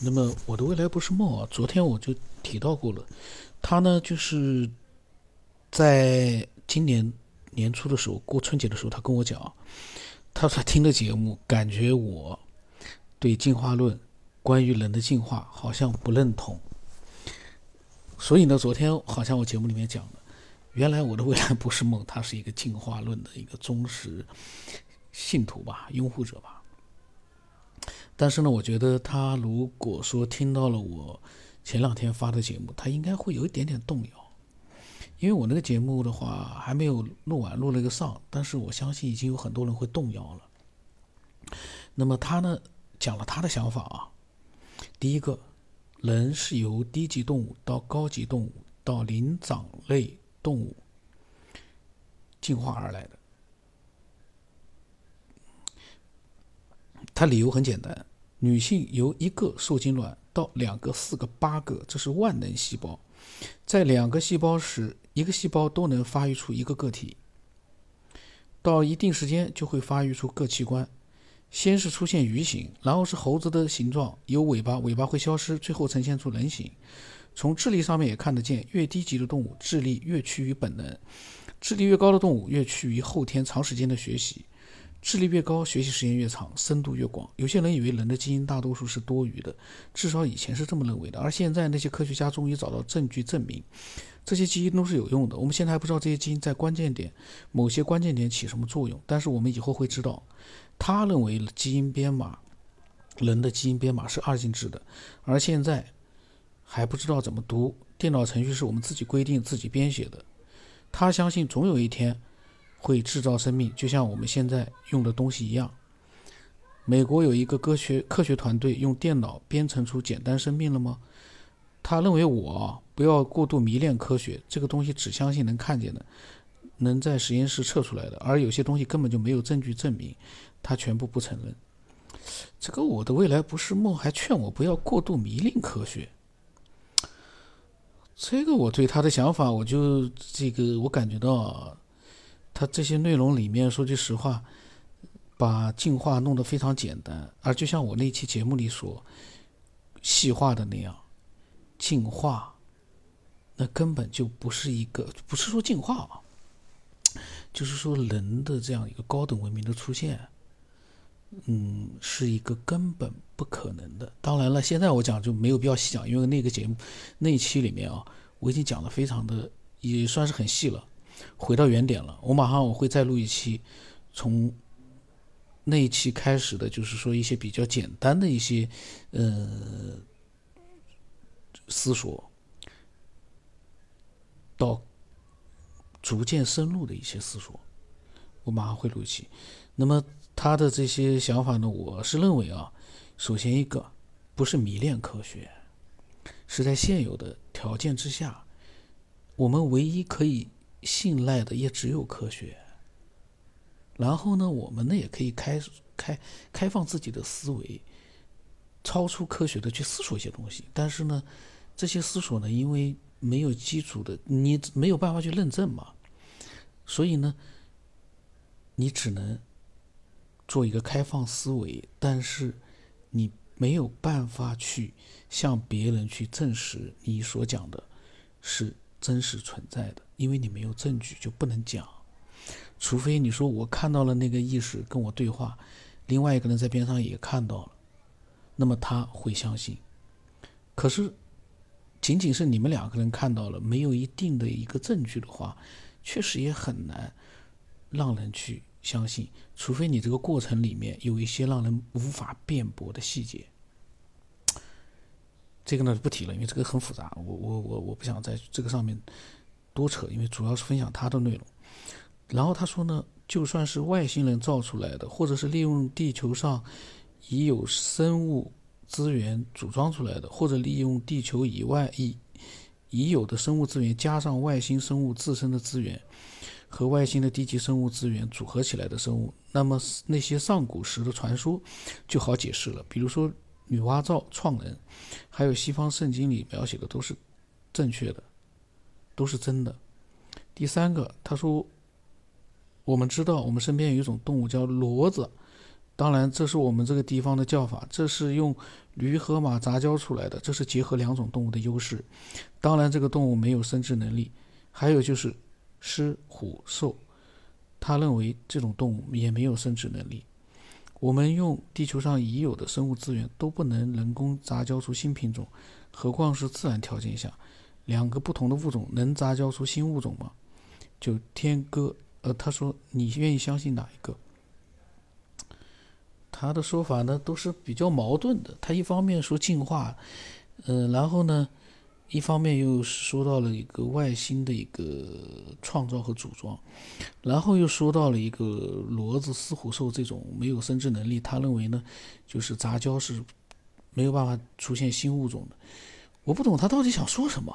那么我的未来不是梦啊，昨天我就提到过了，他呢就是在今年年初的时候过春节的时候，他跟我讲，他说听的节目，感觉我对进化论关于人的进化好像不认同，所以呢，昨天好像我节目里面讲了，原来我的未来不是梦，他是一个进化论的一个忠实信徒吧，拥护者吧。但是呢，我觉得他如果说听到了我前两天发的节目，他应该会有一点点动摇，因为我那个节目的话还没有录完，录了一个上，但是我相信已经有很多人会动摇了。那么他呢讲了他的想法啊，第一个，人是由低级动物到高级动物到灵长类动物进化而来的。他理由很简单。女性由一个受精卵到两个、四个、八个，这是万能细胞，在两个细胞时，一个细胞都能发育出一个个体。到一定时间就会发育出各器官，先是出现鱼形，然后是猴子的形状，有尾巴，尾巴会消失，最后呈现出人形。从智力上面也看得见，越低级的动物智力越趋于本能，智力越高的动物越趋于后天长时间的学习。智力越高，学习时间越长，深度越广。有些人以为人的基因大多数是多余的，至少以前是这么认为的。而现在，那些科学家终于找到证据证明，这些基因都是有用的。我们现在还不知道这些基因在关键点、某些关键点起什么作用，但是我们以后会知道。他认为基因编码，人的基因编码是二进制的，而现在还不知道怎么读。电脑程序是我们自己规定、自己编写的。他相信总有一天。会制造生命，就像我们现在用的东西一样。美国有一个科学科学团队用电脑编程出简单生命了吗？他认为我不要过度迷恋科学，这个东西只相信能看见的，能在实验室测出来的，而有些东西根本就没有证据证明，他全部不承认。这个我的未来不是梦，还劝我不要过度迷恋科学。这个我对他的想法，我就这个我感觉到。他这些内容里面，说句实话，把进化弄得非常简单，而就像我那期节目里所细化的那样，进化那根本就不是一个，不是说进化啊，就是说人的这样一个高等文明的出现，嗯，是一个根本不可能的。当然了，现在我讲就没有必要细讲，因为那个节目那一期里面啊，我已经讲的非常的也算是很细了。回到原点了，我马上我会再录一期，从那一期开始的，就是说一些比较简单的一些呃思索，到逐渐深入的一些思索，我马上会录一期。那么他的这些想法呢，我是认为啊，首先一个不是迷恋科学，是在现有的条件之下，我们唯一可以。信赖的也只有科学。然后呢，我们呢也可以开开开放自己的思维，超出科学的去思索一些东西。但是呢，这些思索呢，因为没有基础的，你没有办法去认证嘛，所以呢，你只能做一个开放思维，但是你没有办法去向别人去证实你所讲的是真实存在的。因为你没有证据，就不能讲。除非你说我看到了那个意识跟我对话，另外一个人在边上也看到了，那么他会相信。可是，仅仅是你们两个人看到了，没有一定的一个证据的话，确实也很难让人去相信。除非你这个过程里面有一些让人无法辩驳的细节。这个呢不提了，因为这个很复杂，我我我我不想在这个上面。多扯，因为主要是分享他的内容。然后他说呢，就算是外星人造出来的，或者是利用地球上已有生物资源组装出来的，或者利用地球以外已已有的生物资源加上外星生物自身的资源和外星的低级生物资源组合起来的生物，那么那些上古时的传说就好解释了。比如说女娲造创人，还有西方圣经里描写的都是正确的。都是真的。第三个，他说，我们知道我们身边有一种动物叫骡子，当然，这是我们这个地方的叫法，这是用驴和马杂交出来的，这是结合两种动物的优势。当然，这个动物没有生殖能力。还有就是狮、虎、兽，他认为这种动物也没有生殖能力。我们用地球上已有的生物资源都不能人工杂交出新品种，何况是自然条件下，两个不同的物种能杂交出新物种吗？就天哥，呃，他说你愿意相信哪一个？他的说法呢都是比较矛盾的。他一方面说进化，嗯，然后呢，一方面又说到了一个外星的一个创造和组装，然后又说到了一个骡子、狮虎兽这种没有生殖能力。他认为呢，就是杂交是没有办法出现新物种的。我不懂他到底想说什么，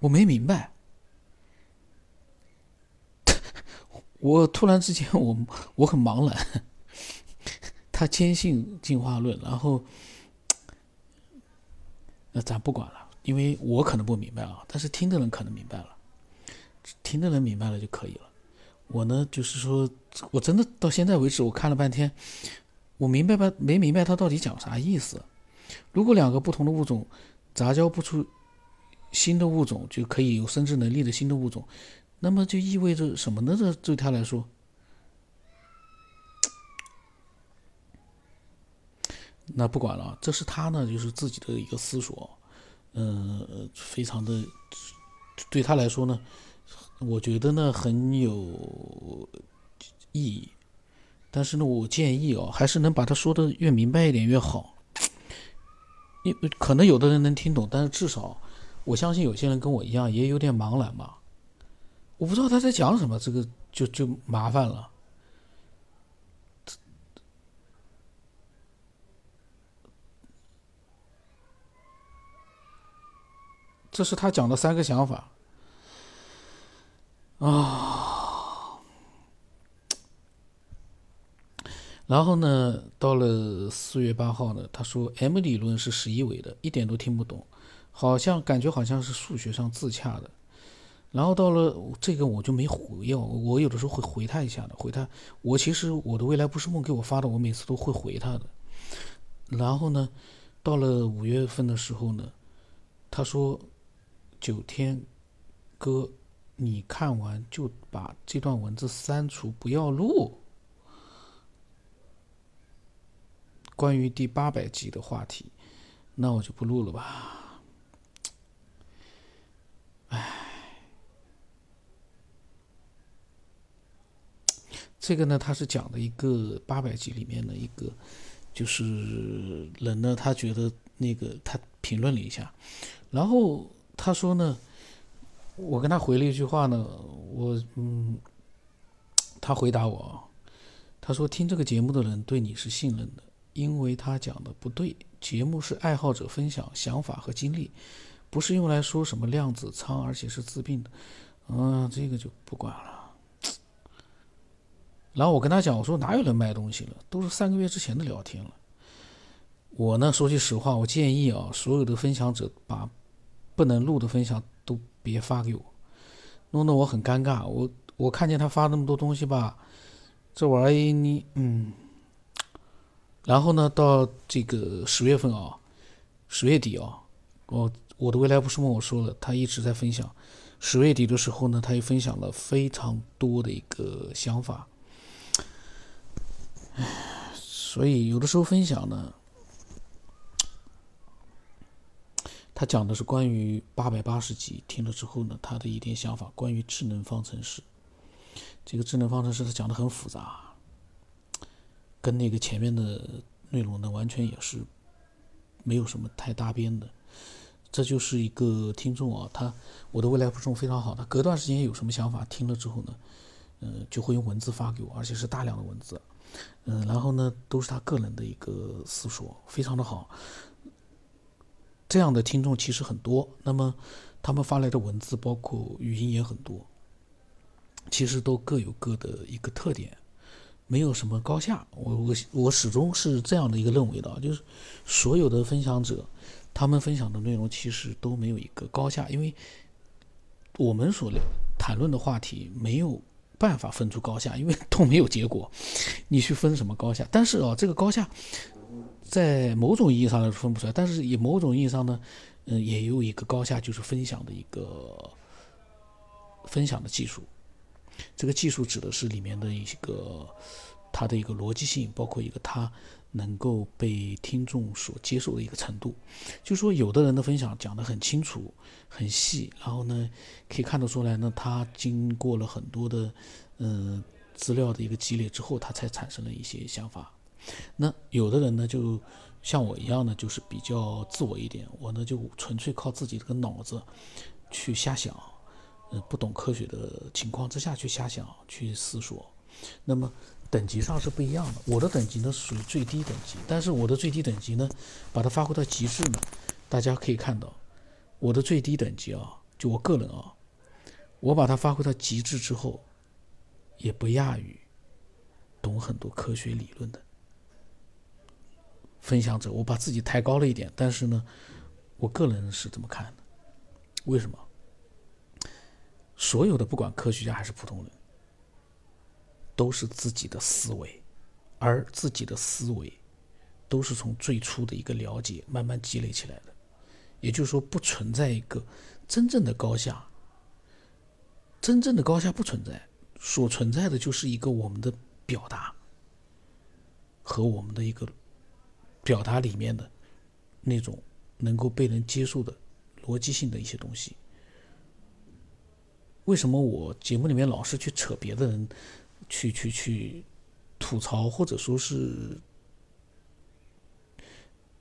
我没明白。我突然之间，我我很茫然。他坚信进化论，然后，那咱不管了，因为我可能不明白啊，但是听的人可能明白了，听的人明白了就可以了。我呢，就是说，我真的到现在为止，我看了半天，我明白吧？没明白他到底讲啥意思。如果两个不同的物种杂交不出新的物种，就可以有生殖能力的新的物种，那么就意味着什么呢？这对他来说？那不管了，这是他呢，就是自己的一个思索，嗯，非常的，对他来说呢，我觉得呢很有意义，但是呢，我建议哦，还是能把他说的越明白一点越好，因为可能有的人能听懂，但是至少我相信有些人跟我一样也有点茫然嘛，我不知道他在讲什么，这个就就麻烦了。这是他讲的三个想法啊，然后呢，到了四月八号呢，他说 M 理论是十一维的，一点都听不懂，好像感觉好像是数学上自洽的。然后到了这个我就没回要，我有的时候会回他一下的，回他。我其实我的未来不是梦给我发的，我每次都会回他的。然后呢，到了五月份的时候呢，他说。九天，哥，你看完就把这段文字删除，不要录。关于第八百集的话题，那我就不录了吧。唉，这个呢，他是讲的一个八百集里面的一个，就是人呢，他觉得那个他评论了一下，然后。他说呢，我跟他回了一句话呢，我嗯，他回答我，他说听这个节目的人对你是信任的，因为他讲的不对，节目是爱好者分享想法和经历，不是用来说什么量子仓，而且是治病的，嗯，这个就不管了。然后我跟他讲，我说哪有人卖东西了，都是三个月之前的聊天了。我呢，说句实话，我建议啊，所有的分享者把。不能录的分享都别发给我，弄得我很尴尬。我我看见他发那么多东西吧，这玩意你嗯，然后呢，到这个十月份啊，十月底啊，我我的未来不是梦我说了，他一直在分享。十月底的时候呢，他又分享了非常多的一个想法，唉，所以有的时候分享呢。他讲的是关于八百八十集，听了之后呢，他的一点想法，关于智能方程式。这个智能方程式他讲的很复杂，跟那个前面的内容呢，完全也是没有什么太搭边的。这就是一个听众啊，他我的未来不众非常好，他隔段时间有什么想法，听了之后呢，嗯，就会用文字发给我，而且是大量的文字，嗯，然后呢，都是他个人的一个思索，非常的好。这样的听众其实很多，那么他们发来的文字包括语音也很多，其实都各有各的一个特点，没有什么高下。我我我始终是这样的一个认为的，就是所有的分享者，他们分享的内容其实都没有一个高下，因为我们所谈论的话题没有办法分出高下，因为都没有结果，你去分什么高下？但是啊，这个高下在某种意义上来说分不出来，但是以某种意义上呢，嗯，也有一个高下，就是分享的一个分享的技术。这个技术指的是里面的一个它的一个逻辑性，包括一个它能够被听众所接受的一个程度。就说，有的人的分享讲得很清楚、很细，然后呢，可以看得出来呢，他经过了很多的嗯资料的一个积累之后，他才产生了一些想法。那有的人呢，就像我一样呢，就是比较自我一点，我呢就纯粹靠自己这个脑子去瞎想。嗯，不懂科学的情况之下去瞎想、去思索，那么等级上是不一样的。我的等级呢属于最低等级，但是我的最低等级呢，把它发挥到极致呢，大家可以看到，我的最低等级啊，就我个人啊，我把它发挥到极致之后，也不亚于懂很多科学理论的分享者。我把自己抬高了一点，但是呢，我个人是这么看的，为什么？所有的不管科学家还是普通人，都是自己的思维，而自己的思维都是从最初的一个了解慢慢积累起来的。也就是说，不存在一个真正的高下，真正的高下不存在，所存在的就是一个我们的表达和我们的一个表达里面的那种能够被人接受的逻辑性的一些东西。为什么我节目里面老是去扯别的人，去去去吐槽，或者说是，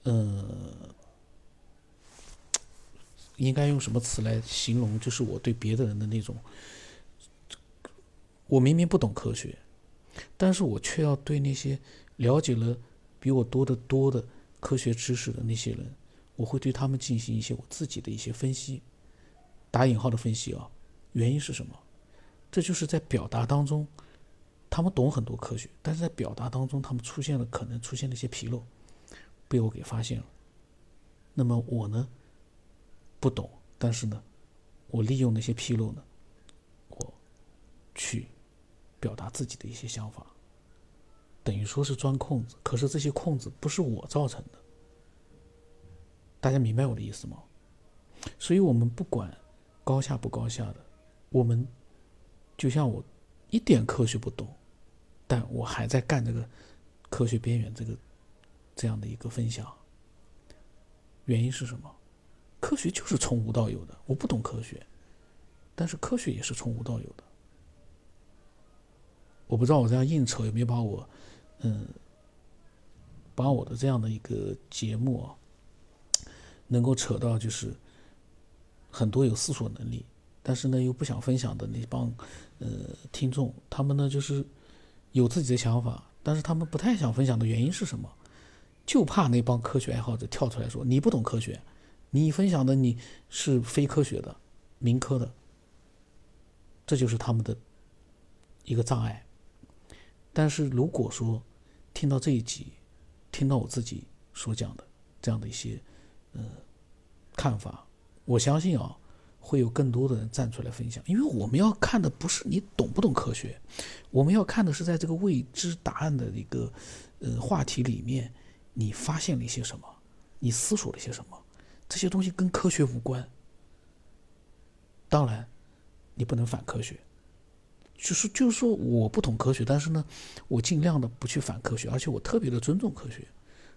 呃，应该用什么词来形容？就是我对别的人的那种，我明明不懂科学，但是我却要对那些了解了比我多得多的科学知识的那些人，我会对他们进行一些我自己的一些分析，打引号的分析啊。原因是什么？这就是在表达当中，他们懂很多科学，但是在表达当中，他们出现了可能出现了一些纰漏，被我给发现了。那么我呢，不懂，但是呢，我利用那些纰漏呢，我去表达自己的一些想法，等于说是钻空子。可是这些空子不是我造成的，大家明白我的意思吗？所以我们不管高下不高下的。我们就像我一点科学不懂，但我还在干这个科学边缘这个这样的一个分享。原因是什么？科学就是从无到有的。我不懂科学，但是科学也是从无到有的。我不知道我这样硬扯有没有把我嗯把我的这样的一个节目啊，能够扯到就是很多有思索能力。但是呢，又不想分享的那帮，呃，听众，他们呢就是有自己的想法，但是他们不太想分享的原因是什么？就怕那帮科学爱好者跳出来说你不懂科学，你分享的你是非科学的、民科的，这就是他们的一个障碍。但是如果说听到这一集，听到我自己所讲的这样的一些呃看法，我相信啊。会有更多的人站出来分享，因为我们要看的不是你懂不懂科学，我们要看的是在这个未知答案的一个呃话题里面，你发现了一些什么，你思索了一些什么，这些东西跟科学无关。当然，你不能反科学，就是就是说我不懂科学，但是呢，我尽量的不去反科学，而且我特别的尊重科学，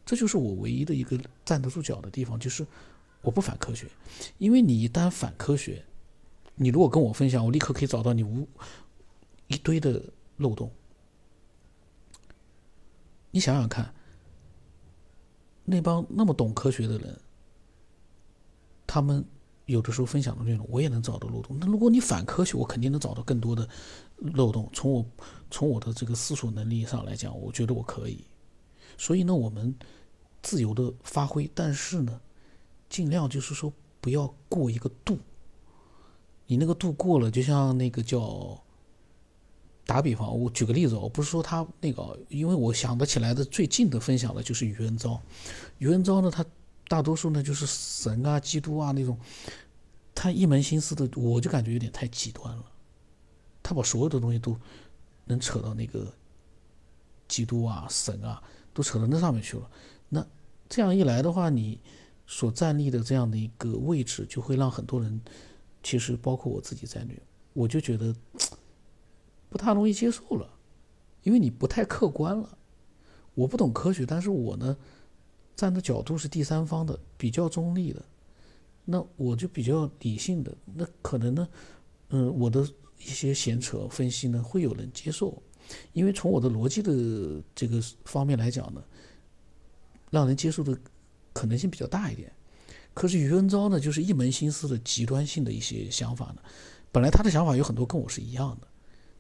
这就是我唯一的一个站得住脚的地方，就是。我不反科学，因为你一旦反科学，你如果跟我分享，我立刻可以找到你无一堆的漏洞。你想想看，那帮那么懂科学的人，他们有的时候分享的内容，我也能找到漏洞。那如果你反科学，我肯定能找到更多的漏洞。从我从我的这个思索能力上来讲，我觉得我可以。所以呢，我们自由的发挥，但是呢。尽量就是说不要过一个度，你那个度过了，就像那个叫打比方，我举个例子，我不是说他那个，因为我想得起来的最近的分享的就是余文昭，余文昭呢，他大多数呢就是神啊、基督啊那种，他一门心思的，我就感觉有点太极端了，他把所有的东西都能扯到那个基督啊、神啊，都扯到那上面去了。那这样一来的话，你所站立的这样的一个位置，就会让很多人，其实包括我自己在内，我就觉得 不太容易接受了，因为你不太客观了。我不懂科学，但是我呢，站的角度是第三方的，比较中立的，那我就比较理性的，那可能呢，嗯，我的一些闲扯分析呢，会有人接受，因为从我的逻辑的这个方面来讲呢，让人接受的可能性比较大一点。可是余文昭呢，就是一门心思的极端性的一些想法呢，本来他的想法有很多跟我是一样的，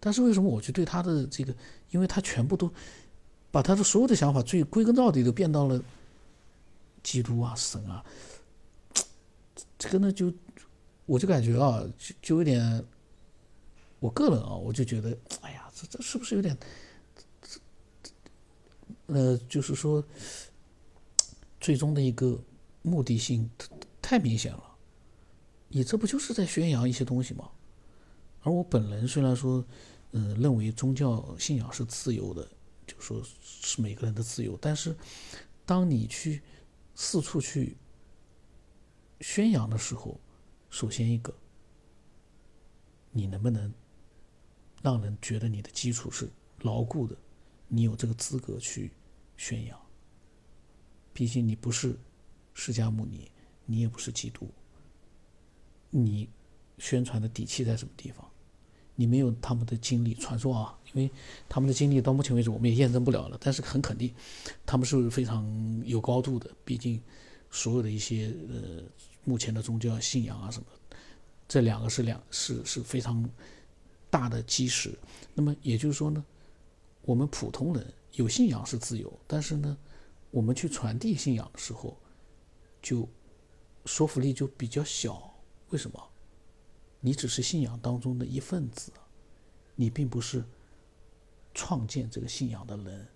但是为什么我就对他的这个，因为他全部都。把他的所有的想法，最归根到底都变到了基督啊、神啊，这个呢，就我就感觉啊，就就有点，我个人啊，我就觉得，哎呀，这这是不是有点，呃，就是说，最终的一个目的性太明显了，你这不就是在宣扬一些东西吗？而我本人虽然说，嗯，认为宗教信仰是自由的。就说是每个人的自由，但是当你去四处去宣扬的时候，首先一个，你能不能让人觉得你的基础是牢固的？你有这个资格去宣扬？毕竟你不是释迦牟尼，你也不是基督，你宣传的底气在什么地方？你没有他们的经历，传说啊。因为他们的经历到目前为止我们也验证不了了，但是很肯定，他们是非常有高度的。毕竟，所有的一些呃目前的宗教信仰啊什么，这两个是两是是非常大的基石。那么也就是说呢，我们普通人有信仰是自由，但是呢，我们去传递信仰的时候，就说服力就比较小。为什么？你只是信仰当中的一份子，你并不是。创建这个信仰的人，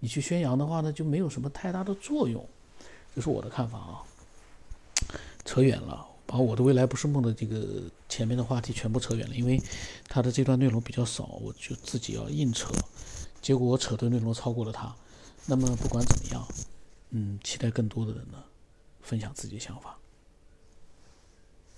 你去宣扬的话呢，就没有什么太大的作用，这是我的看法啊。扯远了，把我的未来不是梦的这个前面的话题全部扯远了，因为他的这段内容比较少，我就自己要硬扯，结果我扯的内容超过了他。那么不管怎么样，嗯，期待更多的人呢分享自己的想法。